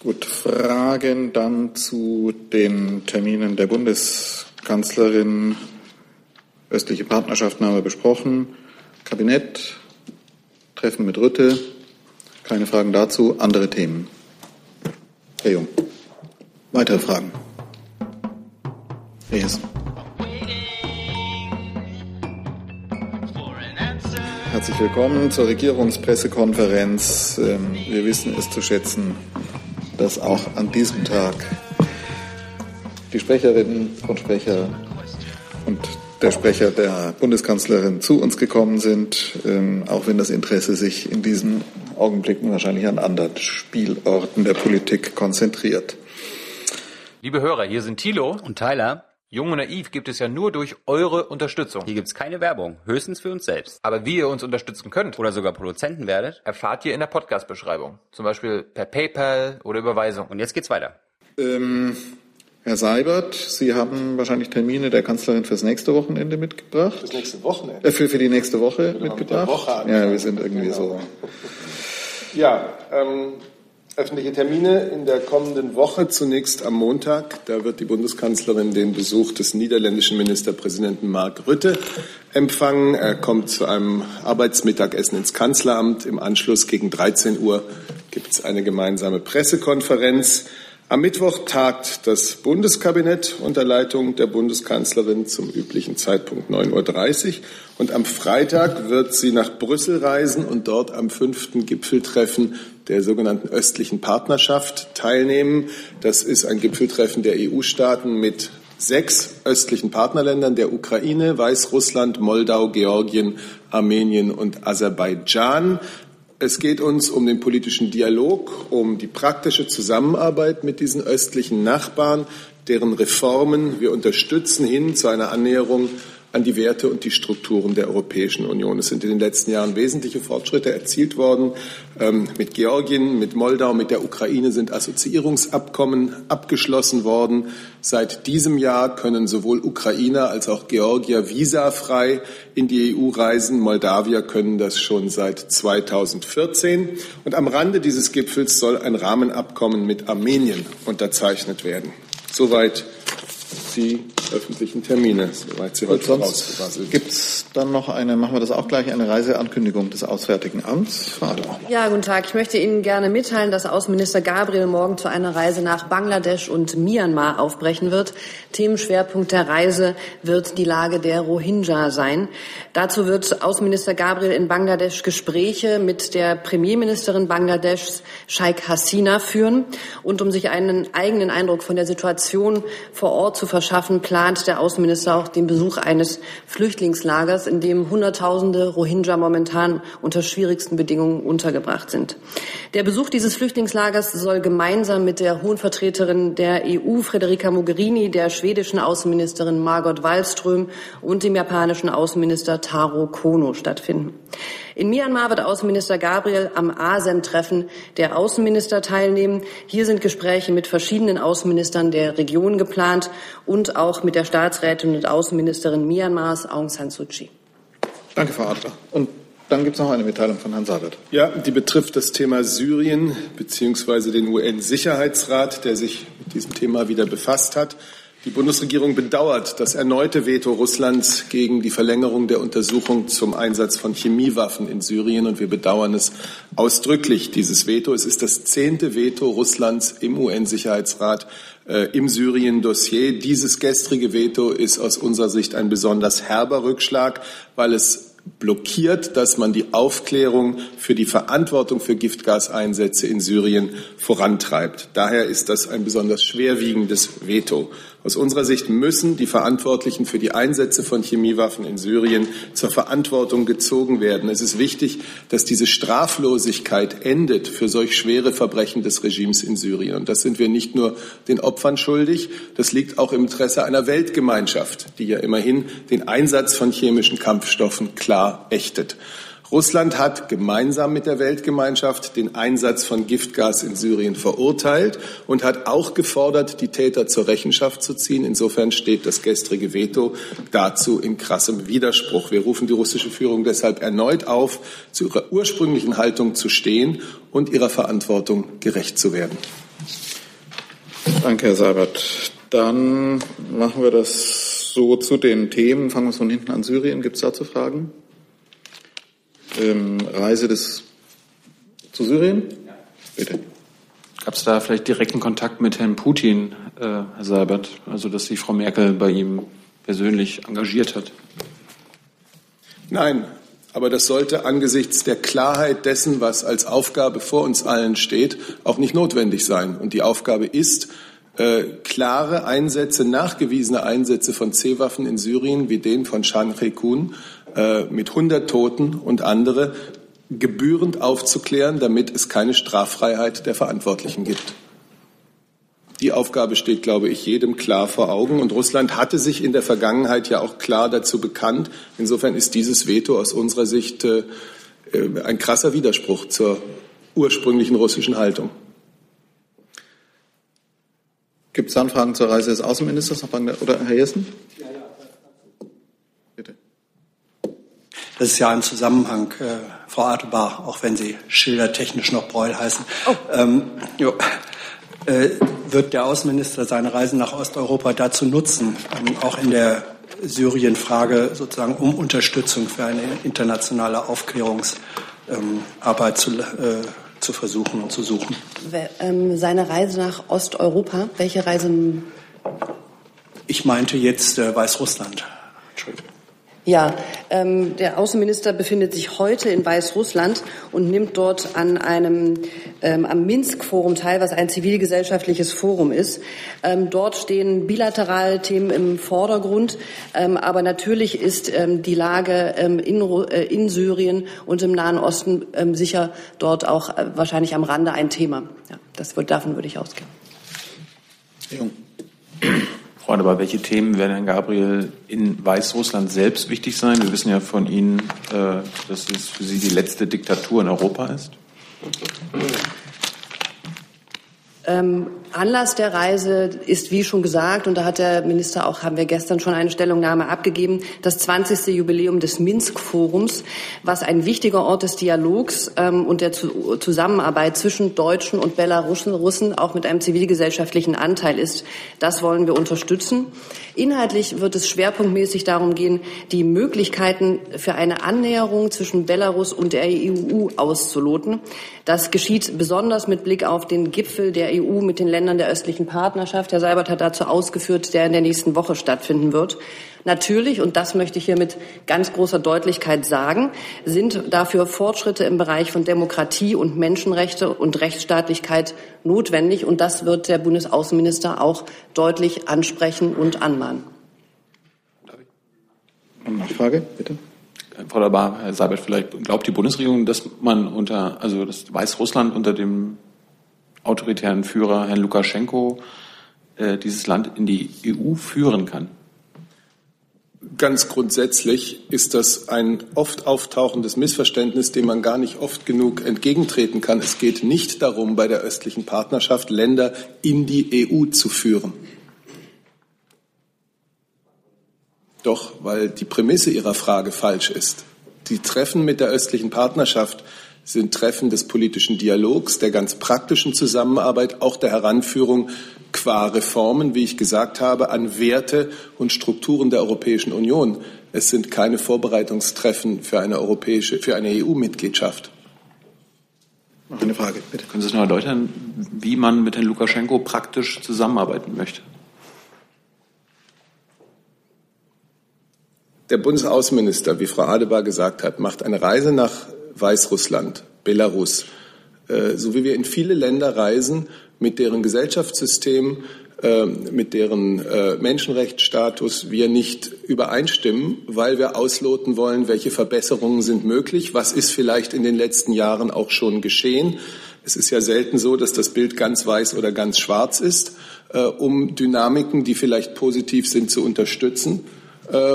Gut, Fragen dann zu den Terminen der Bundeskanzlerin. Östliche Partnerschaften haben wir besprochen. Kabinett, Treffen mit Rütte. Keine Fragen dazu. Andere Themen. Herr Jung. Weitere Fragen? Herr Hessen. Herzlich willkommen zur Regierungspressekonferenz. Ähm, wir wissen es zu schätzen, dass auch an diesem Tag die Sprecherinnen und Sprecher und der Sprecher der Bundeskanzlerin zu uns gekommen sind, ähm, auch wenn das Interesse sich in diesen Augenblicken wahrscheinlich an anderen Spielorten der Politik konzentriert. Liebe Hörer, hier sind Thilo und Tyler. Jung und Naiv gibt es ja nur durch eure Unterstützung. Hier gibt es keine Werbung, höchstens für uns selbst. Aber wie ihr uns unterstützen könnt oder sogar Produzenten werdet, erfahrt ihr in der Podcast-Beschreibung. Zum Beispiel per PayPal oder Überweisung. Und jetzt geht's weiter. Ähm, Herr Seibert, Sie haben wahrscheinlich Termine der Kanzlerin fürs nächste Wochenende mitgebracht. Fürs nächste Wochenende? Äh, für, für die nächste Woche genau, mitgebracht. Mit Woche ja, wir sind irgendwie genau. so. Ja, ähm, öffentliche Termine in der kommenden Woche. Zunächst am Montag. Da wird die Bundeskanzlerin den Besuch des niederländischen Ministerpräsidenten Mark Rutte empfangen. Er kommt zu einem Arbeitsmittagessen ins Kanzleramt. Im Anschluss gegen 13 Uhr gibt es eine gemeinsame Pressekonferenz. Am Mittwoch tagt das Bundeskabinett unter Leitung der Bundeskanzlerin zum üblichen Zeitpunkt 9.30 Uhr. Und am Freitag wird sie nach Brüssel reisen und dort am fünften Gipfeltreffen der sogenannten östlichen Partnerschaft teilnehmen. Das ist ein Gipfeltreffen der EU-Staaten mit sechs östlichen Partnerländern der Ukraine, Weißrussland, Moldau, Georgien, Armenien und Aserbaidschan. Es geht uns um den politischen Dialog, um die praktische Zusammenarbeit mit diesen östlichen Nachbarn, deren Reformen wir unterstützen hin zu einer Annäherung an die Werte und die Strukturen der Europäischen Union. Es sind in den letzten Jahren wesentliche Fortschritte erzielt worden. Ähm, mit Georgien, mit Moldau, mit der Ukraine sind Assoziierungsabkommen abgeschlossen worden. Seit diesem Jahr können sowohl Ukrainer als auch Georgier visafrei in die EU reisen. Moldawier können das schon seit 2014. Und am Rande dieses Gipfels soll ein Rahmenabkommen mit Armenien unterzeichnet werden. Soweit die öffentlichen Termine, soweit sie heute rausgebracht Gibt es dann noch eine, machen wir das auch gleich, eine Reiseankündigung des Auswärtigen Amts? Vater. Ja, guten Tag. Ich möchte Ihnen gerne mitteilen, dass Außenminister Gabriel morgen zu einer Reise nach Bangladesch und Myanmar aufbrechen wird. Themenschwerpunkt der Reise wird die Lage der Rohingya sein. Dazu wird Außenminister Gabriel in Bangladesch Gespräche mit der Premierministerin Bangladeschs, Sheikh Hasina, führen. Und um sich einen eigenen Eindruck von der Situation vor Ort zu verschaffen, plant der Außenminister auch den Besuch eines Flüchtlingslagers, in dem Hunderttausende Rohingya momentan unter schwierigsten Bedingungen untergebracht sind. Der Besuch dieses Flüchtlingslagers soll gemeinsam mit der Hohen Vertreterin der EU, Federica Mogherini, der schwedischen Außenministerin Margot Wallström und dem japanischen Außenminister Taro Kono stattfinden. In Myanmar wird Außenminister Gabriel am ASEM-Treffen der Außenminister teilnehmen. Hier sind Gespräche mit verschiedenen Außenministern der Region geplant und auch mit der Staatsrätin und Außenministerin Myanmars Aung San Suu Kyi. Danke, Frau Adler. Und dann gibt es noch eine Mitteilung von Herrn Sabert. Ja, die betrifft das Thema Syrien bzw. den UN-Sicherheitsrat, der sich mit diesem Thema wieder befasst hat. Die Bundesregierung bedauert das erneute Veto Russlands gegen die Verlängerung der Untersuchung zum Einsatz von Chemiewaffen in Syrien und wir bedauern es ausdrücklich, dieses Veto. Es ist das zehnte Veto Russlands im UN-Sicherheitsrat äh, im Syrien-Dossier. Dieses gestrige Veto ist aus unserer Sicht ein besonders herber Rückschlag, weil es blockiert, dass man die Aufklärung für die Verantwortung für Giftgaseinsätze in Syrien vorantreibt. Daher ist das ein besonders schwerwiegendes Veto. Aus unserer Sicht müssen die Verantwortlichen für die Einsätze von Chemiewaffen in Syrien zur Verantwortung gezogen werden. Es ist wichtig, dass diese Straflosigkeit endet für solch schwere Verbrechen des Regimes in Syrien. Und das sind wir nicht nur den Opfern schuldig, das liegt auch im Interesse einer Weltgemeinschaft, die ja immerhin den Einsatz von chemischen Kampfstoffen klar ächtet. Russland hat gemeinsam mit der Weltgemeinschaft den Einsatz von Giftgas in Syrien verurteilt und hat auch gefordert, die Täter zur Rechenschaft zu ziehen. Insofern steht das gestrige Veto dazu in krassem Widerspruch. Wir rufen die russische Führung deshalb erneut auf, zu ihrer ursprünglichen Haltung zu stehen und ihrer Verantwortung gerecht zu werden. Danke, Herr Seibert. Dann machen wir das so zu den Themen. Fangen wir von hinten an Syrien. Gibt es dazu Fragen? Ähm, Reise des zu Syrien? Ja. Bitte. Gab es da vielleicht direkten Kontakt mit Herrn Putin, äh, Herr Seibert? Also, dass sich Frau Merkel bei ihm persönlich engagiert hat? Nein, aber das sollte angesichts der Klarheit dessen, was als Aufgabe vor uns allen steht, auch nicht notwendig sein. Und die Aufgabe ist, äh, klare Einsätze, nachgewiesene Einsätze von C-Waffen in Syrien wie den von Shan Kun äh, mit 100 Toten und andere gebührend aufzuklären, damit es keine Straffreiheit der Verantwortlichen gibt. Die Aufgabe steht, glaube ich, jedem klar vor Augen. Und Russland hatte sich in der Vergangenheit ja auch klar dazu bekannt. Insofern ist dieses Veto aus unserer Sicht äh, ein krasser Widerspruch zur ursprünglichen russischen Haltung. Gibt es Anfragen zur Reise des Außenministers oder Herr Jessen? Ja, ja. Bitte. Das ist ja ein Zusammenhang, äh, Frau Adebar, auch wenn Sie schildertechnisch noch Breul heißen. Oh. Ähm, jo, äh, wird der Außenminister seine Reise nach Osteuropa dazu nutzen, ähm, auch in der Syrien-Frage sozusagen um Unterstützung für eine internationale Aufklärungsarbeit ähm, zu, äh, zu versuchen und zu suchen. Ähm, seine Reise nach Osteuropa, welche Reise? Ich meinte jetzt äh, Weißrussland. Entschuldigung. Ja, ähm, der Außenminister befindet sich heute in Weißrussland und nimmt dort an einem ähm, am Minsk-Forum teil, was ein zivilgesellschaftliches Forum ist. Ähm, dort stehen bilaterale Themen im Vordergrund, ähm, aber natürlich ist ähm, die Lage ähm, in, äh, in, Syrien und im Nahen Osten sicher dort auch äh, wahrscheinlich am Rande ein Thema. Ja, das wird, davon würde ich ausgehen. Jung. Freunde, aber welche Themen werden Herrn Gabriel in Weißrussland selbst wichtig sein? Wir wissen ja von Ihnen, äh, dass es für Sie die letzte Diktatur in Europa ist. Ähm, Anlass der Reise ist, wie schon gesagt, und da hat der Minister auch, haben wir gestern schon eine Stellungnahme abgegeben, das 20. Jubiläum des Minsk-Forums, was ein wichtiger Ort des Dialogs ähm, und der Zu Zusammenarbeit zwischen Deutschen und Belarussen, Russen, auch mit einem zivilgesellschaftlichen Anteil ist. Das wollen wir unterstützen. Inhaltlich wird es schwerpunktmäßig darum gehen, die Möglichkeiten für eine Annäherung zwischen Belarus und der EU auszuloten. Das geschieht besonders mit Blick auf den Gipfel der EU mit den Ländern der östlichen Partnerschaft. Herr Seibert hat dazu ausgeführt, der in der nächsten Woche stattfinden wird. Natürlich, und das möchte ich hier mit ganz großer Deutlichkeit sagen, sind dafür Fortschritte im Bereich von Demokratie und Menschenrechte und Rechtsstaatlichkeit notwendig. Und das wird der Bundesaußenminister auch deutlich ansprechen und anmahnen. Nachfrage, bitte. Frau Labar, Herr Seibert, vielleicht glaubt die Bundesregierung, dass man unter, also das Weißrussland unter dem autoritären Führer Herrn Lukaschenko äh, dieses Land in die EU führen kann? Ganz grundsätzlich ist das ein oft auftauchendes Missverständnis, dem man gar nicht oft genug entgegentreten kann. Es geht nicht darum, bei der östlichen Partnerschaft Länder in die EU zu führen. Doch, weil die Prämisse Ihrer Frage falsch ist. Die Treffen mit der östlichen Partnerschaft sind Treffen des politischen Dialogs, der ganz praktischen Zusammenarbeit, auch der Heranführung qua Reformen, wie ich gesagt habe, an Werte und Strukturen der Europäischen Union. Es sind keine Vorbereitungstreffen für eine europäische, für eine EU-Mitgliedschaft. Noch eine Frage, bitte. Können Sie es noch erläutern, wie man mit Herrn Lukaschenko praktisch zusammenarbeiten möchte? Der Bundesaußenminister, wie Frau Adebar gesagt hat, macht eine Reise nach Weißrussland, Belarus, äh, so wie wir in viele Länder reisen, mit deren Gesellschaftssystem, äh, mit deren äh, Menschenrechtsstatus wir nicht übereinstimmen, weil wir ausloten wollen, welche Verbesserungen sind möglich, was ist vielleicht in den letzten Jahren auch schon geschehen. Es ist ja selten so, dass das Bild ganz weiß oder ganz schwarz ist, um Dynamiken, die vielleicht positiv sind, zu unterstützen.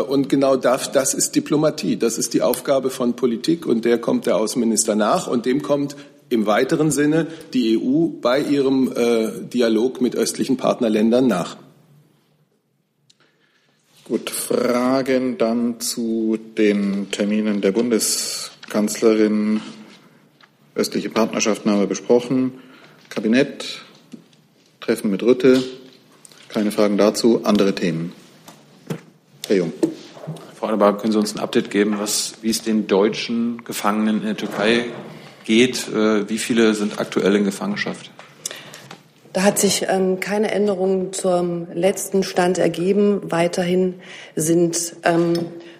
Und genau das, das ist Diplomatie. Das ist die Aufgabe von Politik und der kommt der Außenminister nach und dem kommt im weiteren Sinne die EU bei ihrem äh, Dialog mit östlichen Partnerländern nach. Gut, Fragen dann zu den Terminen der Bundeskanzlerin. Östliche Partnerschaften haben wir besprochen. Kabinett, Treffen mit Rütte. Keine Fragen dazu. Andere Themen. Herr Jung. Frau Adebar, können Sie uns ein Update geben, was, wie es den deutschen Gefangenen in der Türkei geht? Äh, wie viele sind aktuell in Gefangenschaft? Da hat sich ähm, keine Änderung zum letzten Stand ergeben. Weiterhin sind ähm,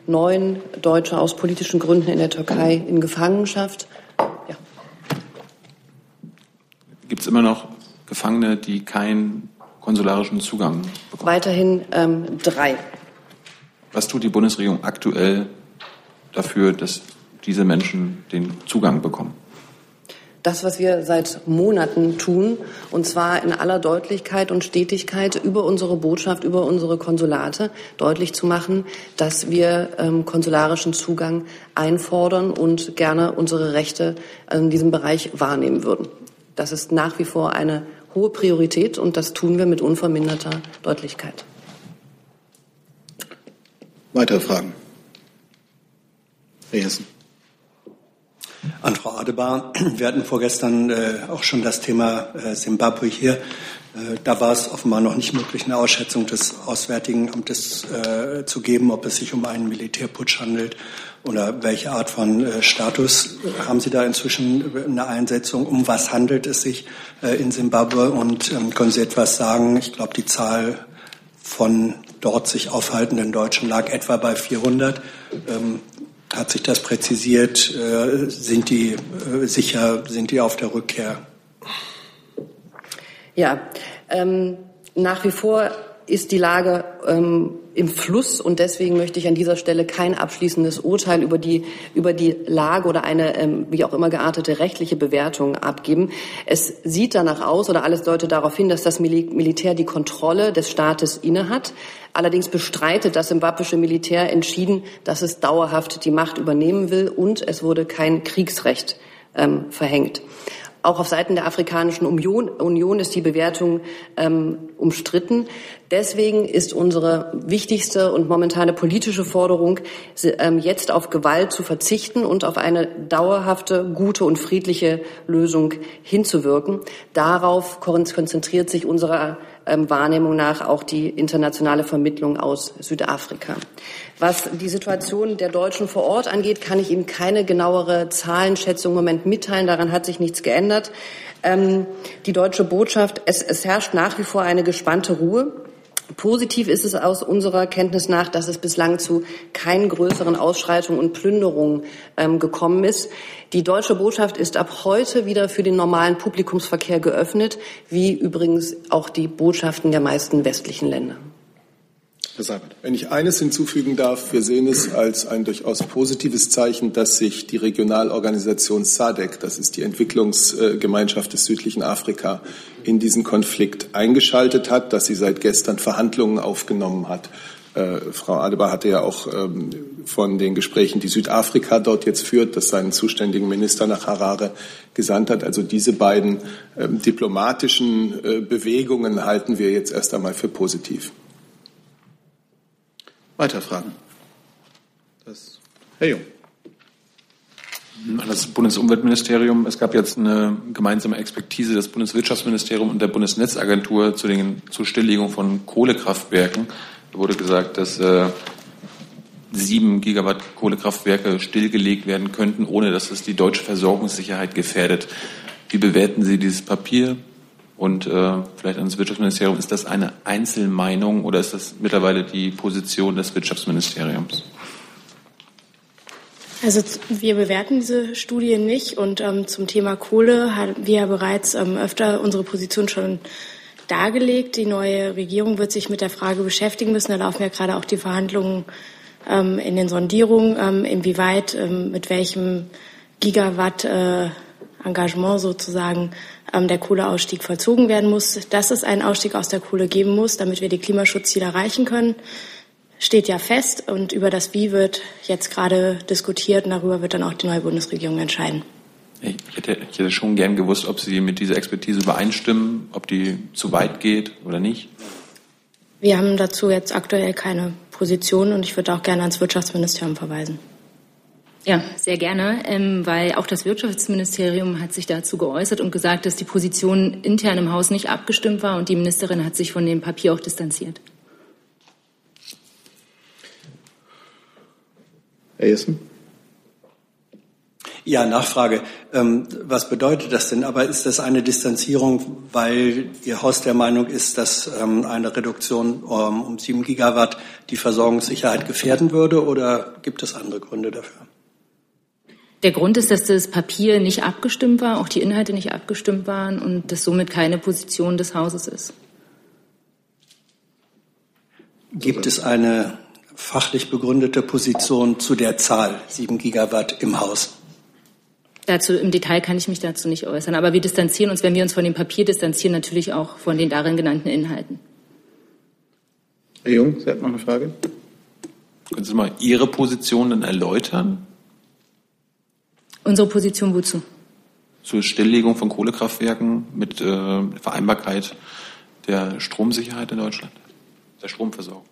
neun Deutsche aus politischen Gründen in der Türkei in Gefangenschaft. Ja. Gibt es immer noch Gefangene, die keinen konsularischen Zugang bekommen? Weiterhin ähm, drei. Was tut die Bundesregierung aktuell dafür, dass diese Menschen den Zugang bekommen? das, was wir seit Monaten tun, und zwar in aller Deutlichkeit und Stetigkeit über unsere Botschaft, über unsere Konsulate deutlich zu machen, dass wir ähm, konsularischen Zugang einfordern und gerne unsere Rechte in diesem Bereich wahrnehmen würden. Das ist nach wie vor eine hohe Priorität und das tun wir mit unverminderter Deutlichkeit. Weitere Fragen? Herr Jessen. An Frau Adebar. Wir hatten vorgestern äh, auch schon das Thema äh, Simbabwe hier. Äh, da war es offenbar noch nicht möglich, eine Ausschätzung des Auswärtigen Amtes äh, zu geben, ob es sich um einen Militärputsch handelt oder welche Art von äh, Status. Haben Sie da inzwischen eine Einsetzung? Um was handelt es sich äh, in Simbabwe? Und ähm, können Sie etwas sagen? Ich glaube, die Zahl von dort sich aufhaltenden Deutschen lag etwa bei 400. Ähm, hat sich das präzisiert? Äh, sind die äh, sicher, sind die auf der Rückkehr? Ja, ähm, nach wie vor ist die Lage ähm, im Fluss und deswegen möchte ich an dieser Stelle kein abschließendes Urteil über die über die Lage oder eine ähm, wie auch immer geartete rechtliche Bewertung abgeben. Es sieht danach aus oder alles deutet darauf hin, dass das Militär die Kontrolle des Staates innehat. Allerdings bestreitet das simbabwische Militär entschieden, dass es dauerhaft die Macht übernehmen will und es wurde kein Kriegsrecht ähm, verhängt. Auch auf Seiten der Afrikanischen Union, Union ist die Bewertung ähm, umstritten. Deswegen ist unsere wichtigste und momentane politische Forderung, ähm, jetzt auf Gewalt zu verzichten und auf eine dauerhafte, gute und friedliche Lösung hinzuwirken. Darauf konzentriert sich unsere ähm, Wahrnehmung nach auch die internationale Vermittlung aus Südafrika. Was die Situation der Deutschen vor Ort angeht, kann ich Ihnen keine genauere Zahlenschätzung im Moment mitteilen. Daran hat sich nichts geändert. Ähm, die deutsche Botschaft, es, es herrscht nach wie vor eine gespannte Ruhe. Positiv ist es aus unserer Kenntnis nach, dass es bislang zu keinen größeren Ausschreitungen und Plünderungen ähm, gekommen ist. Die deutsche Botschaft ist ab heute wieder für den normalen Publikumsverkehr geöffnet, wie übrigens auch die Botschaften der meisten westlichen Länder. Herr Seibert. Wenn ich eines hinzufügen darf, wir sehen es als ein durchaus positives Zeichen, dass sich die Regionalorganisation SADC, das ist die Entwicklungsgemeinschaft des südlichen Afrika, in diesen Konflikt eingeschaltet hat, dass sie seit gestern Verhandlungen aufgenommen hat. Äh, Frau Adebar hatte ja auch ähm, von den Gesprächen, die Südafrika dort jetzt führt, das seinen zuständigen Minister nach Harare gesandt hat. Also diese beiden ähm, diplomatischen äh, Bewegungen halten wir jetzt erst einmal für positiv. Weitere Fragen? Das, Herr Jung. Das Bundesumweltministerium, es gab jetzt eine gemeinsame Expertise des Bundeswirtschaftsministeriums und der Bundesnetzagentur zu den, zur Stilllegung von Kohlekraftwerken. Da wurde gesagt, dass äh, sieben Gigawatt Kohlekraftwerke stillgelegt werden könnten, ohne dass es die deutsche Versorgungssicherheit gefährdet. Wie bewerten Sie dieses Papier? Und äh, vielleicht ans Wirtschaftsministerium, ist das eine Einzelmeinung oder ist das mittlerweile die Position des Wirtschaftsministeriums? Also wir bewerten diese Studie nicht und ähm, zum Thema Kohle haben wir ja bereits ähm, öfter unsere Position schon dargelegt. Die neue Regierung wird sich mit der Frage beschäftigen müssen. Da laufen ja gerade auch die Verhandlungen ähm, in den Sondierungen, ähm, inwieweit, ähm, mit welchem Gigawatt äh, Engagement sozusagen ähm, der Kohleausstieg vollzogen werden muss. Dass es einen Ausstieg aus der Kohle geben muss, damit wir die Klimaschutzziele erreichen können, steht ja fest. Und über das Wie wird jetzt gerade diskutiert und darüber wird dann auch die neue Bundesregierung entscheiden. Ich hätte, ich hätte schon gern gewusst, ob Sie mit dieser Expertise übereinstimmen, ob die zu weit geht oder nicht. Wir haben dazu jetzt aktuell keine Position und ich würde auch gerne ans Wirtschaftsministerium verweisen. Ja, sehr gerne, ähm, weil auch das Wirtschaftsministerium hat sich dazu geäußert und gesagt, dass die Position intern im Haus nicht abgestimmt war und die Ministerin hat sich von dem Papier auch distanziert. Herr Jessen? Ja, Nachfrage. Ähm, was bedeutet das denn? Aber ist das eine Distanzierung, weil Ihr Haus der Meinung ist, dass ähm, eine Reduktion ähm, um sieben Gigawatt die Versorgungssicherheit gefährden würde oder gibt es andere Gründe dafür? Der Grund ist, dass das Papier nicht abgestimmt war, auch die Inhalte nicht abgestimmt waren und das somit keine Position des Hauses ist. Gibt es eine fachlich begründete Position zu der Zahl sieben Gigawatt im Haus? Dazu im Detail kann ich mich dazu nicht äußern. Aber wir distanzieren uns, wenn wir uns von dem Papier distanzieren, natürlich auch von den darin genannten Inhalten. Herr Jung, Sie hatten noch eine Frage? Können Sie mal Ihre Position dann erläutern? Unsere Position wozu? Zur Stilllegung von Kohlekraftwerken mit äh, Vereinbarkeit der Stromsicherheit in Deutschland, der Stromversorgung.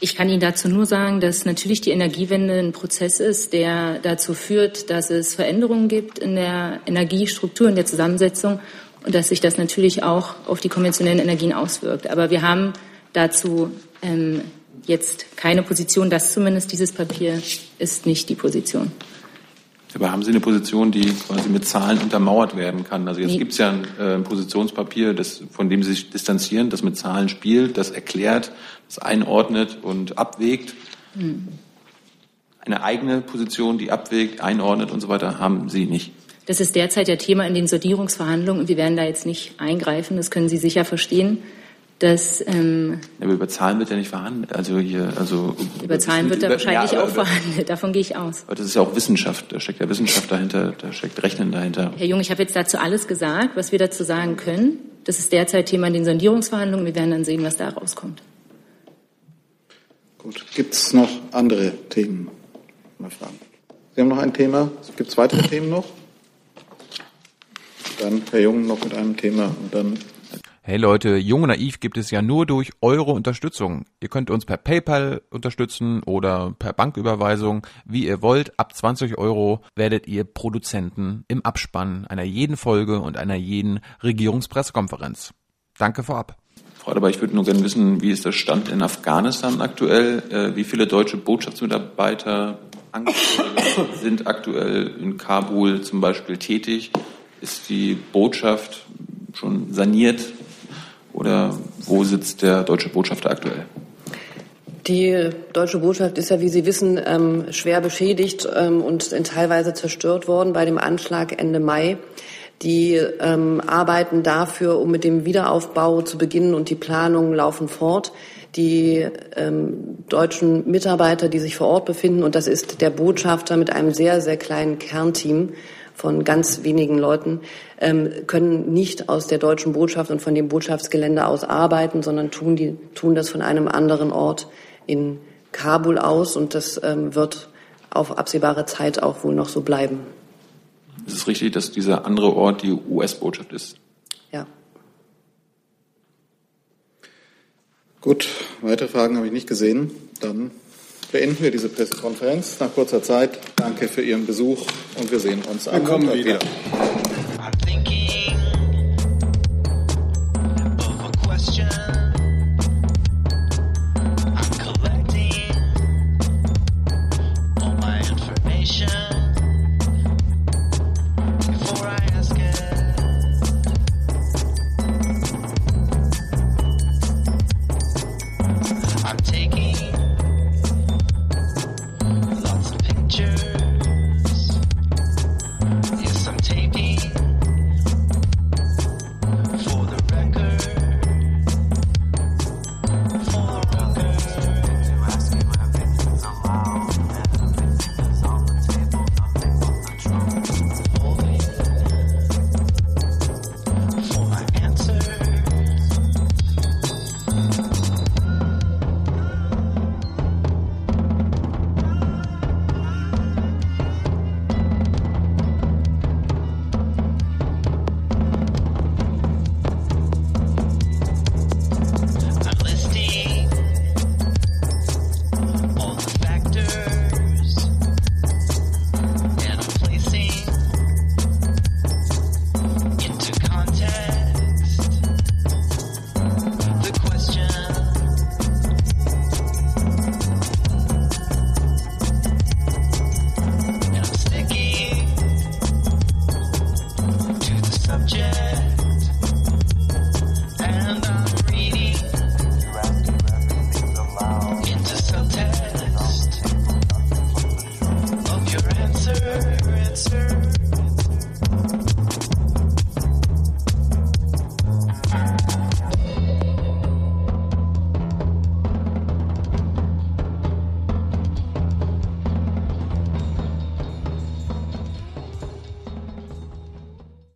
Ich kann Ihnen dazu nur sagen, dass natürlich die Energiewende ein Prozess ist, der dazu führt, dass es Veränderungen gibt in der Energiestruktur, in der Zusammensetzung und dass sich das natürlich auch auf die konventionellen Energien auswirkt. Aber wir haben dazu ähm, jetzt keine Position. Das zumindest dieses Papier ist nicht die Position. Aber haben Sie eine Position, die quasi mit Zahlen untermauert werden kann? Also jetzt nee. gibt es ja ein, äh, ein Positionspapier, das, von dem Sie sich distanzieren, das mit Zahlen spielt, das erklärt, das einordnet und abwägt. Hm. Eine eigene Position, die abwägt, einordnet und so weiter, haben Sie nicht. Das ist derzeit ja Thema in den Sondierungsverhandlungen und wir werden da jetzt nicht eingreifen. Das können Sie sicher verstehen dass ähm, aber über Zahlen wird ja nicht verhandelt. Also hier, also über Zahlen wird da wahrscheinlich ja, auch verhandelt. Davon gehe ich aus. Aber das ist ja auch Wissenschaft. Da steckt ja Wissenschaft dahinter. Da steckt Rechnen dahinter. Herr Jung, ich habe jetzt dazu alles gesagt, was wir dazu sagen können. Das ist derzeit Thema in den Sondierungsverhandlungen. Wir werden dann sehen, was da rauskommt. Gut. Gibt es noch andere Themen? Mal fragen. Sie haben noch ein Thema. Gibt es weitere Themen noch? Dann Herr Jung noch mit einem Thema und dann Hey Leute, Jung und Naiv gibt es ja nur durch eure Unterstützung. Ihr könnt uns per PayPal unterstützen oder per Banküberweisung, wie ihr wollt. Ab 20 Euro werdet ihr Produzenten im Abspann einer jeden Folge und einer jeden Regierungspressekonferenz. Danke vorab. Frau aber ich würde nur gerne wissen, wie ist der Stand in Afghanistan aktuell? Äh, wie viele deutsche Botschaftsmitarbeiter sind aktuell in Kabul zum Beispiel tätig? Ist die Botschaft schon saniert? Oder wo sitzt der deutsche Botschafter aktuell? Die deutsche Botschaft ist ja, wie Sie wissen, ähm, schwer beschädigt ähm, und teilweise zerstört worden bei dem Anschlag Ende Mai. Die ähm, arbeiten dafür, um mit dem Wiederaufbau zu beginnen und die Planungen laufen fort. Die ähm, deutschen Mitarbeiter, die sich vor Ort befinden, und das ist der Botschafter mit einem sehr, sehr kleinen Kernteam, von ganz wenigen Leuten, ähm, können nicht aus der deutschen Botschaft und von dem Botschaftsgelände aus arbeiten, sondern tun, die, tun das von einem anderen Ort in Kabul aus. Und das ähm, wird auf absehbare Zeit auch wohl noch so bleiben. Ist es richtig, dass dieser andere Ort die US-Botschaft ist? Gut, weitere Fragen habe ich nicht gesehen. Dann beenden wir diese Pressekonferenz nach kurzer Zeit. Danke für Ihren Besuch und wir sehen uns am Montag wieder. wieder.